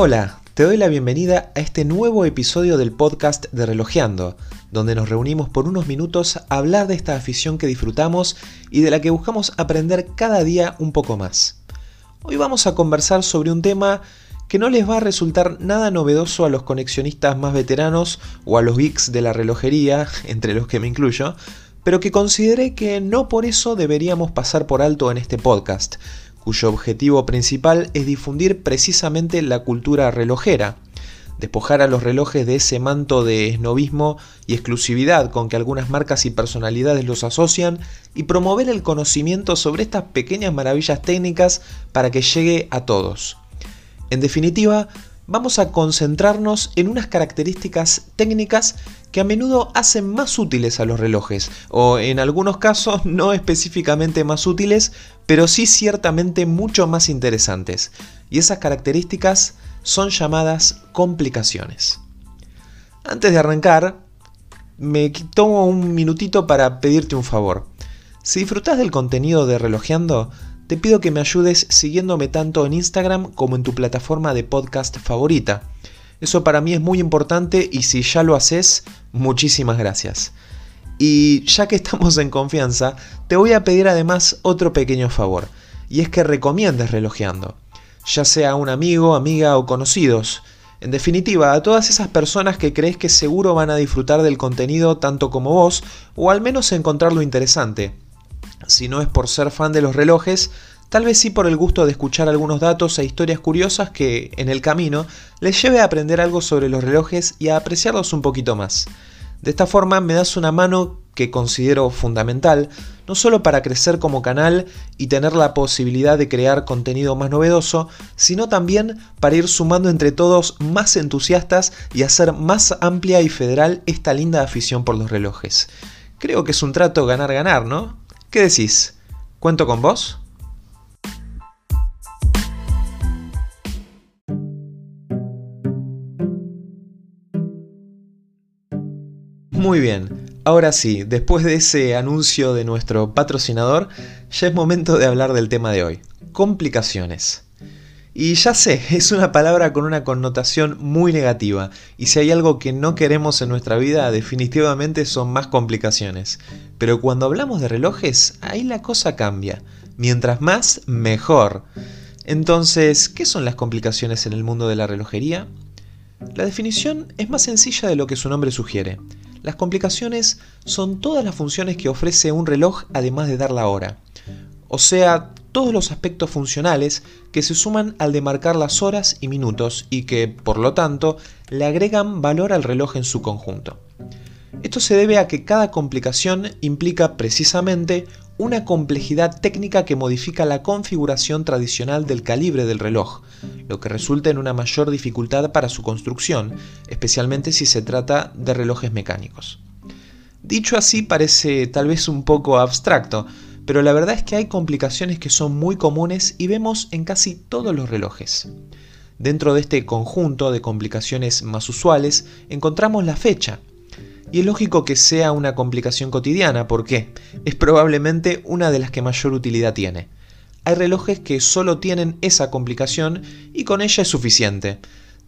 Hola, te doy la bienvenida a este nuevo episodio del podcast de Relojeando, donde nos reunimos por unos minutos a hablar de esta afición que disfrutamos y de la que buscamos aprender cada día un poco más. Hoy vamos a conversar sobre un tema que no les va a resultar nada novedoso a los conexionistas más veteranos o a los geeks de la relojería, entre los que me incluyo, pero que consideré que no por eso deberíamos pasar por alto en este podcast, cuyo objetivo principal es difundir precisamente la cultura relojera, despojar a los relojes de ese manto de esnovismo y exclusividad con que algunas marcas y personalidades los asocian y promover el conocimiento sobre estas pequeñas maravillas técnicas para que llegue a todos. En definitiva, vamos a concentrarnos en unas características técnicas que a menudo hacen más útiles a los relojes, o en algunos casos no específicamente más útiles, pero sí ciertamente mucho más interesantes. Y esas características son llamadas complicaciones. Antes de arrancar, me tomo un minutito para pedirte un favor. Si disfrutas del contenido de Relojeando, te pido que me ayudes siguiéndome tanto en Instagram como en tu plataforma de podcast favorita. Eso para mí es muy importante y si ya lo haces, muchísimas gracias. Y ya que estamos en confianza, te voy a pedir además otro pequeño favor, y es que recomiendes relojeando, ya sea a un amigo, amiga o conocidos. En definitiva, a todas esas personas que crees que seguro van a disfrutar del contenido tanto como vos, o al menos encontrarlo interesante si no es por ser fan de los relojes, tal vez sí por el gusto de escuchar algunos datos e historias curiosas que, en el camino, les lleve a aprender algo sobre los relojes y a apreciarlos un poquito más. De esta forma me das una mano que considero fundamental, no solo para crecer como canal y tener la posibilidad de crear contenido más novedoso, sino también para ir sumando entre todos más entusiastas y hacer más amplia y federal esta linda afición por los relojes. Creo que es un trato ganar-ganar, ¿no? ¿Qué decís? ¿Cuento con vos? Muy bien, ahora sí, después de ese anuncio de nuestro patrocinador, ya es momento de hablar del tema de hoy, complicaciones. Y ya sé, es una palabra con una connotación muy negativa, y si hay algo que no queremos en nuestra vida, definitivamente son más complicaciones. Pero cuando hablamos de relojes, ahí la cosa cambia. Mientras más, mejor. Entonces, ¿qué son las complicaciones en el mundo de la relojería? La definición es más sencilla de lo que su nombre sugiere. Las complicaciones son todas las funciones que ofrece un reloj además de dar la hora. O sea, todos los aspectos funcionales que se suman al de marcar las horas y minutos y que, por lo tanto, le agregan valor al reloj en su conjunto. Esto se debe a que cada complicación implica precisamente una complejidad técnica que modifica la configuración tradicional del calibre del reloj, lo que resulta en una mayor dificultad para su construcción, especialmente si se trata de relojes mecánicos. Dicho así parece tal vez un poco abstracto, pero la verdad es que hay complicaciones que son muy comunes y vemos en casi todos los relojes. Dentro de este conjunto de complicaciones más usuales encontramos la fecha. Y es lógico que sea una complicación cotidiana porque es probablemente una de las que mayor utilidad tiene. Hay relojes que solo tienen esa complicación y con ella es suficiente.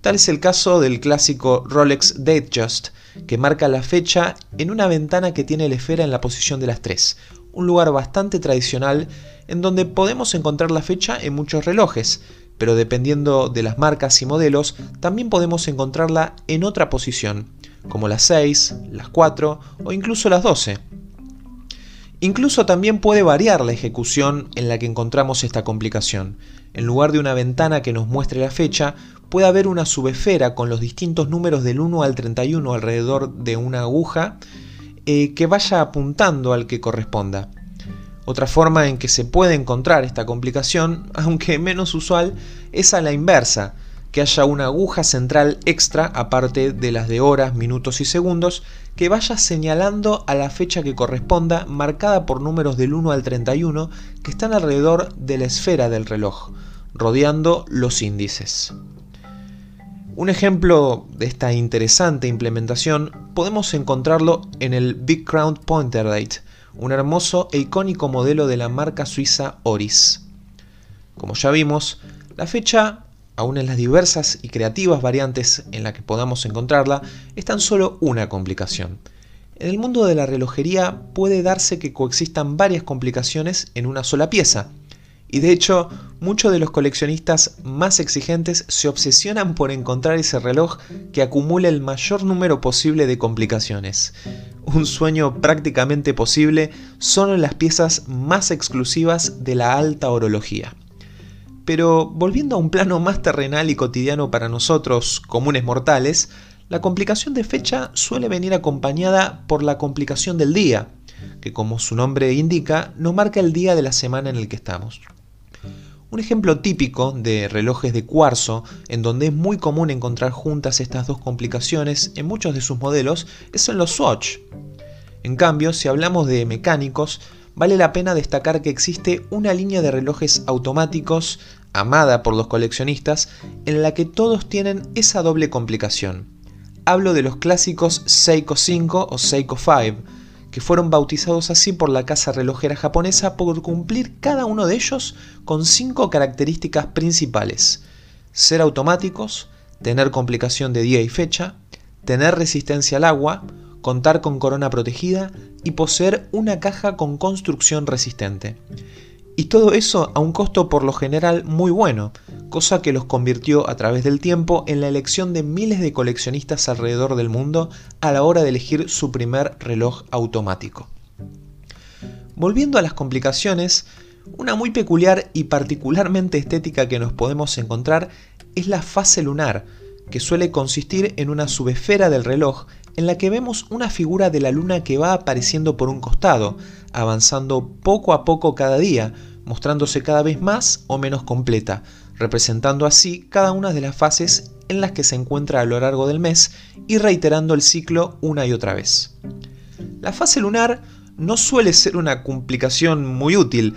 Tal es el caso del clásico Rolex Datejust, que marca la fecha en una ventana que tiene la esfera en la posición de las 3, un lugar bastante tradicional en donde podemos encontrar la fecha en muchos relojes, pero dependiendo de las marcas y modelos, también podemos encontrarla en otra posición, como las 6, las 4 o incluso las 12. Incluso también puede variar la ejecución en la que encontramos esta complicación. En lugar de una ventana que nos muestre la fecha, puede haber una subesfera con los distintos números del 1 al 31 alrededor de una aguja eh, que vaya apuntando al que corresponda. Otra forma en que se puede encontrar esta complicación, aunque menos usual, es a la inversa, que haya una aguja central extra, aparte de las de horas, minutos y segundos, que vaya señalando a la fecha que corresponda, marcada por números del 1 al 31, que están alrededor de la esfera del reloj, rodeando los índices. Un ejemplo de esta interesante implementación podemos encontrarlo en el Big Crown Pointer Date, un hermoso e icónico modelo de la marca suiza Oris. Como ya vimos, la fecha aún en las diversas y creativas variantes en las que podamos encontrarla, es tan solo una complicación. En el mundo de la relojería puede darse que coexistan varias complicaciones en una sola pieza, y de hecho, muchos de los coleccionistas más exigentes se obsesionan por encontrar ese reloj que acumule el mayor número posible de complicaciones. Un sueño prácticamente posible solo en las piezas más exclusivas de la alta orología. Pero volviendo a un plano más terrenal y cotidiano para nosotros, comunes mortales, la complicación de fecha suele venir acompañada por la complicación del día, que como su nombre indica, nos marca el día de la semana en el que estamos. Un ejemplo típico de relojes de cuarzo, en donde es muy común encontrar juntas estas dos complicaciones en muchos de sus modelos, es en los Swatch. En cambio, si hablamos de mecánicos, vale la pena destacar que existe una línea de relojes automáticos, amada por los coleccionistas, en la que todos tienen esa doble complicación. Hablo de los clásicos Seiko 5 o Seiko 5, que fueron bautizados así por la casa relojera japonesa por cumplir cada uno de ellos con cinco características principales. Ser automáticos, tener complicación de día y fecha, tener resistencia al agua, contar con corona protegida y poseer una caja con construcción resistente. Y todo eso a un costo por lo general muy bueno, cosa que los convirtió a través del tiempo en la elección de miles de coleccionistas alrededor del mundo a la hora de elegir su primer reloj automático. Volviendo a las complicaciones, una muy peculiar y particularmente estética que nos podemos encontrar es la fase lunar, que suele consistir en una subesfera del reloj en la que vemos una figura de la luna que va apareciendo por un costado, avanzando poco a poco cada día, mostrándose cada vez más o menos completa, representando así cada una de las fases en las que se encuentra a lo largo del mes y reiterando el ciclo una y otra vez. La fase lunar no suele ser una complicación muy útil,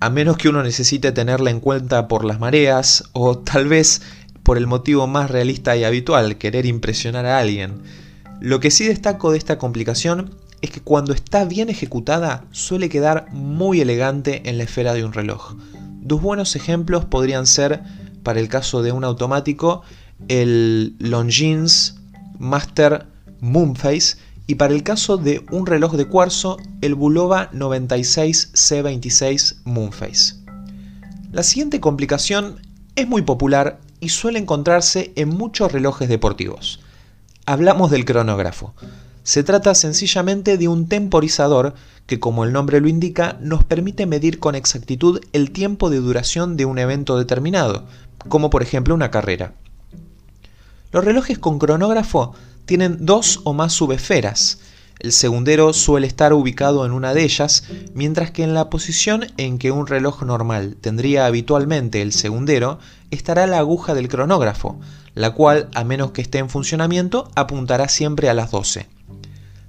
a menos que uno necesite tenerla en cuenta por las mareas o tal vez por el motivo más realista y habitual, querer impresionar a alguien. Lo que sí destaco de esta complicación es que cuando está bien ejecutada suele quedar muy elegante en la esfera de un reloj. Dos buenos ejemplos podrían ser, para el caso de un automático, el Longines Master Moonface y para el caso de un reloj de cuarzo, el Bulova 96C26 Moonface. La siguiente complicación es muy popular y suele encontrarse en muchos relojes deportivos. Hablamos del cronógrafo. Se trata sencillamente de un temporizador que, como el nombre lo indica, nos permite medir con exactitud el tiempo de duración de un evento determinado, como por ejemplo una carrera. Los relojes con cronógrafo tienen dos o más subesferas. El segundero suele estar ubicado en una de ellas, mientras que en la posición en que un reloj normal tendría habitualmente el segundero estará la aguja del cronógrafo, la cual, a menos que esté en funcionamiento, apuntará siempre a las 12.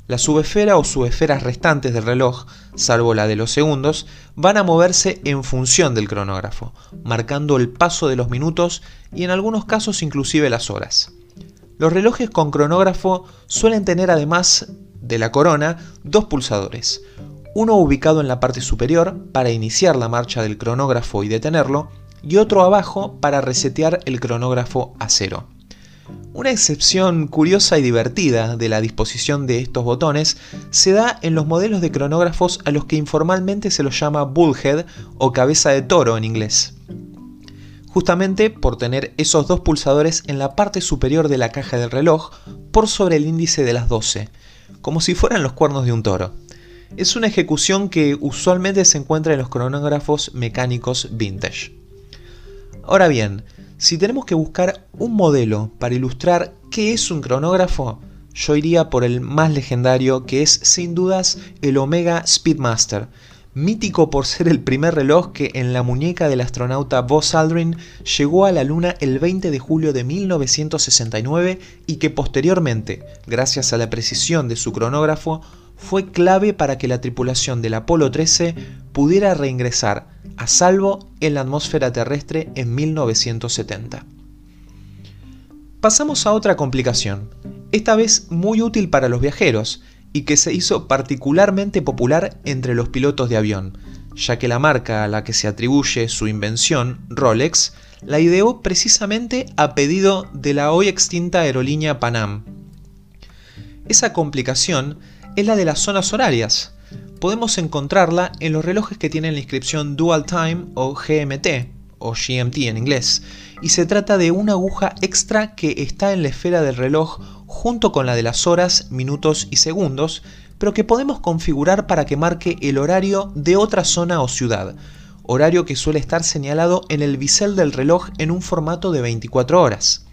La subesfera o subesferas restantes del reloj, salvo la de los segundos, van a moverse en función del cronógrafo, marcando el paso de los minutos y en algunos casos inclusive las horas. Los relojes con cronógrafo suelen tener además de la corona dos pulsadores, uno ubicado en la parte superior para iniciar la marcha del cronógrafo y detenerlo, y otro abajo para resetear el cronógrafo a cero. Una excepción curiosa y divertida de la disposición de estos botones se da en los modelos de cronógrafos a los que informalmente se los llama bullhead o cabeza de toro en inglés. Justamente por tener esos dos pulsadores en la parte superior de la caja del reloj por sobre el índice de las 12, como si fueran los cuernos de un toro. Es una ejecución que usualmente se encuentra en los cronógrafos mecánicos vintage. Ahora bien, si tenemos que buscar un modelo para ilustrar qué es un cronógrafo, yo iría por el más legendario que es sin dudas el Omega Speedmaster, mítico por ser el primer reloj que en la muñeca del astronauta Buzz Aldrin llegó a la Luna el 20 de julio de 1969 y que posteriormente, gracias a la precisión de su cronógrafo, fue clave para que la tripulación del Apolo 13 pudiera reingresar a salvo en la atmósfera terrestre en 1970. Pasamos a otra complicación, esta vez muy útil para los viajeros y que se hizo particularmente popular entre los pilotos de avión, ya que la marca a la que se atribuye su invención, Rolex, la ideó precisamente a pedido de la hoy extinta aerolínea Panam. Esa complicación es la de las zonas horarias. Podemos encontrarla en los relojes que tienen la inscripción Dual Time o GMT, o GMT en inglés, y se trata de una aguja extra que está en la esfera del reloj junto con la de las horas, minutos y segundos, pero que podemos configurar para que marque el horario de otra zona o ciudad, horario que suele estar señalado en el bisel del reloj en un formato de 24 horas.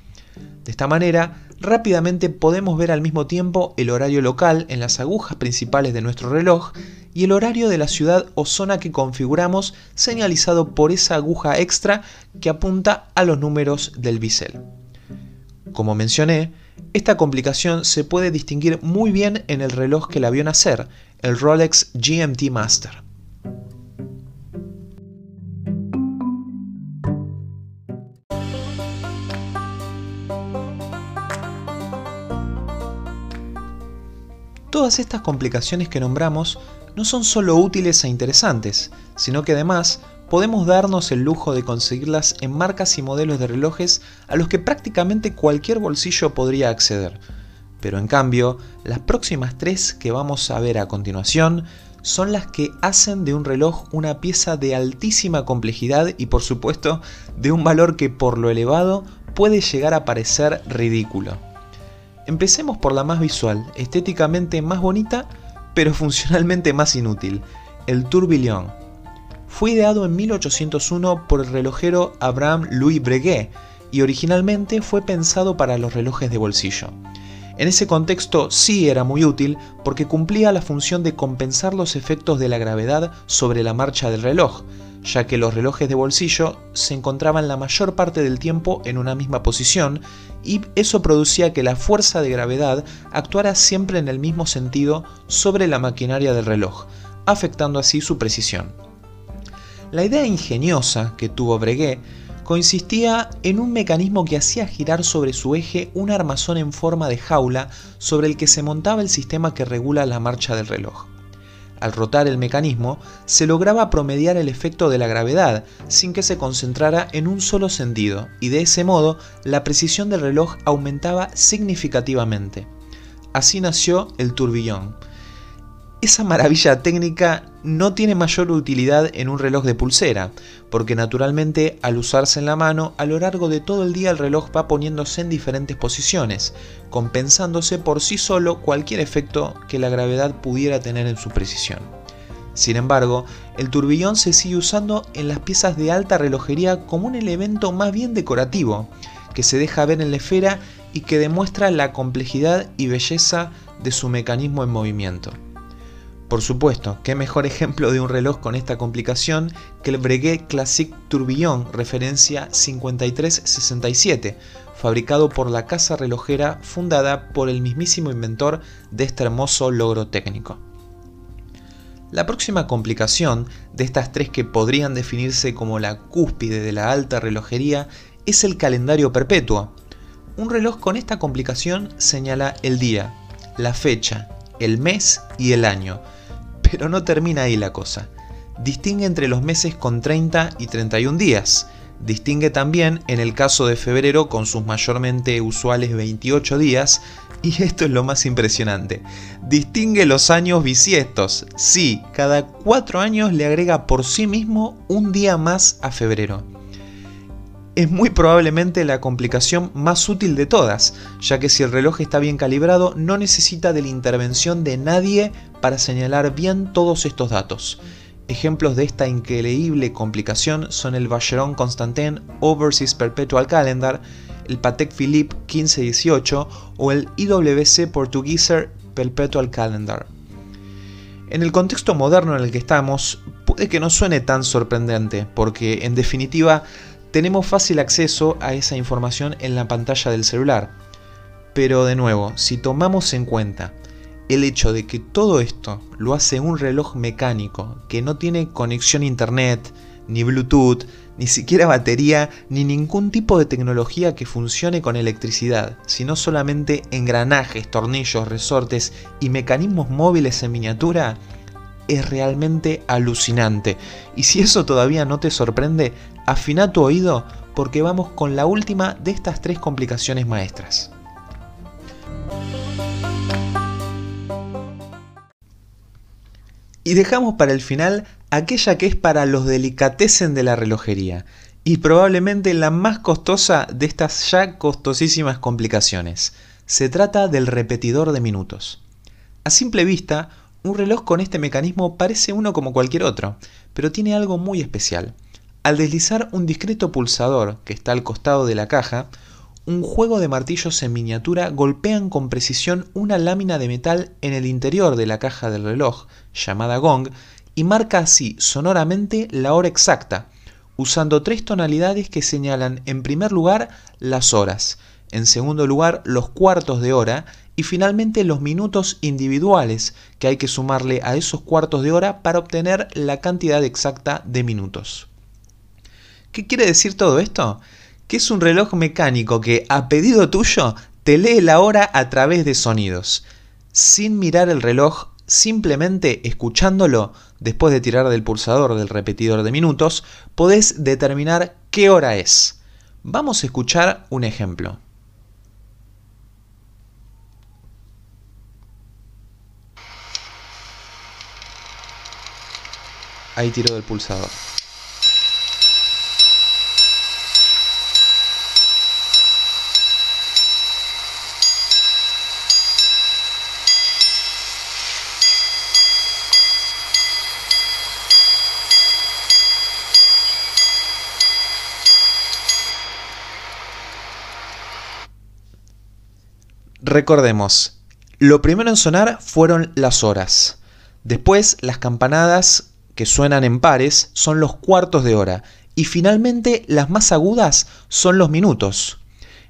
De esta manera, rápidamente podemos ver al mismo tiempo el horario local en las agujas principales de nuestro reloj y el horario de la ciudad o zona que configuramos señalizado por esa aguja extra que apunta a los números del bisel. Como mencioné, esta complicación se puede distinguir muy bien en el reloj que la vio nacer, el Rolex GMT Master. Todas estas complicaciones que nombramos no son solo útiles e interesantes, sino que además podemos darnos el lujo de conseguirlas en marcas y modelos de relojes a los que prácticamente cualquier bolsillo podría acceder. Pero en cambio, las próximas tres que vamos a ver a continuación son las que hacen de un reloj una pieza de altísima complejidad y por supuesto de un valor que por lo elevado puede llegar a parecer ridículo. Empecemos por la más visual, estéticamente más bonita, pero funcionalmente más inútil, el Tourbillon. Fue ideado en 1801 por el relojero Abraham Louis Breguet y originalmente fue pensado para los relojes de bolsillo. En ese contexto sí era muy útil porque cumplía la función de compensar los efectos de la gravedad sobre la marcha del reloj, ya que los relojes de bolsillo se encontraban la mayor parte del tiempo en una misma posición y eso producía que la fuerza de gravedad actuara siempre en el mismo sentido sobre la maquinaria del reloj, afectando así su precisión. La idea ingeniosa que tuvo Breguet consistía en un mecanismo que hacía girar sobre su eje un armazón en forma de jaula sobre el que se montaba el sistema que regula la marcha del reloj al rotar el mecanismo, se lograba promediar el efecto de la gravedad sin que se concentrara en un solo sentido, y de ese modo la precisión del reloj aumentaba significativamente. Así nació el turbillón, esa maravilla técnica no tiene mayor utilidad en un reloj de pulsera, porque naturalmente al usarse en la mano, a lo largo de todo el día el reloj va poniéndose en diferentes posiciones, compensándose por sí solo cualquier efecto que la gravedad pudiera tener en su precisión. Sin embargo, el turbillón se sigue usando en las piezas de alta relojería como un elemento más bien decorativo, que se deja ver en la esfera y que demuestra la complejidad y belleza de su mecanismo en movimiento. Por supuesto, qué mejor ejemplo de un reloj con esta complicación que el Breguet Classic Tourbillon referencia 5367, fabricado por la casa relojera fundada por el mismísimo inventor de este hermoso logro técnico. La próxima complicación de estas tres que podrían definirse como la cúspide de la alta relojería es el calendario perpetuo. Un reloj con esta complicación señala el día, la fecha, el mes y el año, pero no termina ahí la cosa. Distingue entre los meses con 30 y 31 días. Distingue también en el caso de febrero con sus mayormente usuales 28 días. Y esto es lo más impresionante. Distingue los años bisiestos. Sí, cada 4 años le agrega por sí mismo un día más a febrero es muy probablemente la complicación más útil de todas, ya que si el reloj está bien calibrado no necesita de la intervención de nadie para señalar bien todos estos datos. Ejemplos de esta increíble complicación son el Vacheron Constantin Overseas Perpetual Calendar, el Patek Philippe 1518 o el IWC Portugueser Perpetual Calendar. En el contexto moderno en el que estamos, puede que no suene tan sorprendente, porque en definitiva tenemos fácil acceso a esa información en la pantalla del celular. Pero de nuevo, si tomamos en cuenta el hecho de que todo esto lo hace un reloj mecánico que no tiene conexión a internet, ni Bluetooth, ni siquiera batería, ni ningún tipo de tecnología que funcione con electricidad, sino solamente engranajes, tornillos, resortes y mecanismos móviles en miniatura, es realmente alucinante. Y si eso todavía no te sorprende, afina tu oído porque vamos con la última de estas tres complicaciones maestras. Y dejamos para el final aquella que es para los delicatecen de la relojería, y probablemente la más costosa de estas ya costosísimas complicaciones. Se trata del repetidor de minutos. A simple vista, un reloj con este mecanismo parece uno como cualquier otro, pero tiene algo muy especial. Al deslizar un discreto pulsador que está al costado de la caja, un juego de martillos en miniatura golpean con precisión una lámina de metal en el interior de la caja del reloj, llamada gong, y marca así sonoramente la hora exacta, usando tres tonalidades que señalan en primer lugar las horas, en segundo lugar los cuartos de hora y finalmente los minutos individuales que hay que sumarle a esos cuartos de hora para obtener la cantidad exacta de minutos. ¿Qué quiere decir todo esto? Que es un reloj mecánico que a pedido tuyo te lee la hora a través de sonidos. Sin mirar el reloj, simplemente escuchándolo, después de tirar del pulsador del repetidor de minutos, podés determinar qué hora es. Vamos a escuchar un ejemplo. Ahí tiro del pulsador. Recordemos, lo primero en sonar fueron las horas. Después las campanadas que suenan en pares son los cuartos de hora. Y finalmente las más agudas son los minutos.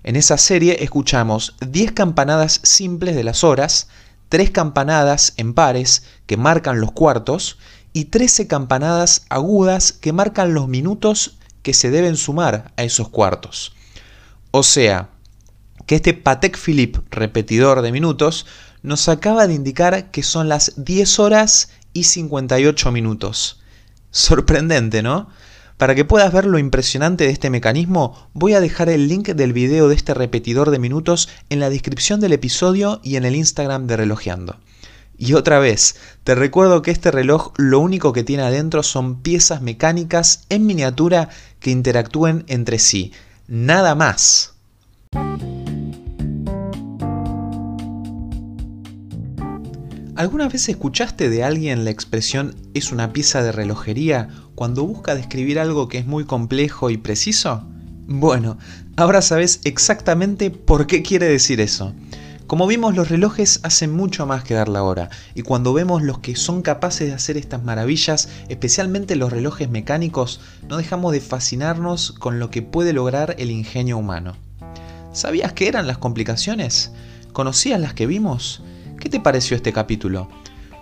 En esa serie escuchamos 10 campanadas simples de las horas, 3 campanadas en pares que marcan los cuartos y 13 campanadas agudas que marcan los minutos que se deben sumar a esos cuartos. O sea, que este Patek Philippe repetidor de minutos nos acaba de indicar que son las 10 horas y 58 minutos. Sorprendente, ¿no? Para que puedas ver lo impresionante de este mecanismo, voy a dejar el link del video de este repetidor de minutos en la descripción del episodio y en el Instagram de Relojeando. Y otra vez, te recuerdo que este reloj lo único que tiene adentro son piezas mecánicas en miniatura que interactúen entre sí. Nada más. ¿Alguna vez escuchaste de alguien la expresión es una pieza de relojería cuando busca describir algo que es muy complejo y preciso? Bueno, ahora sabes exactamente por qué quiere decir eso. Como vimos, los relojes hacen mucho más que dar la hora, y cuando vemos los que son capaces de hacer estas maravillas, especialmente los relojes mecánicos, no dejamos de fascinarnos con lo que puede lograr el ingenio humano. ¿Sabías qué eran las complicaciones? ¿Conocías las que vimos? ¿Qué te pareció este capítulo?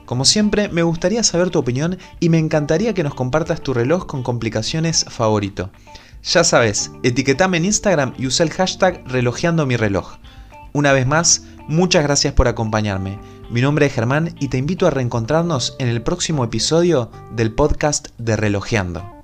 Como siempre, me gustaría saber tu opinión y me encantaría que nos compartas tu reloj con complicaciones favorito. Ya sabes, etiquetame en Instagram y usa el hashtag relojeando mi reloj. Una vez más, muchas gracias por acompañarme. Mi nombre es Germán y te invito a reencontrarnos en el próximo episodio del podcast de Relojeando.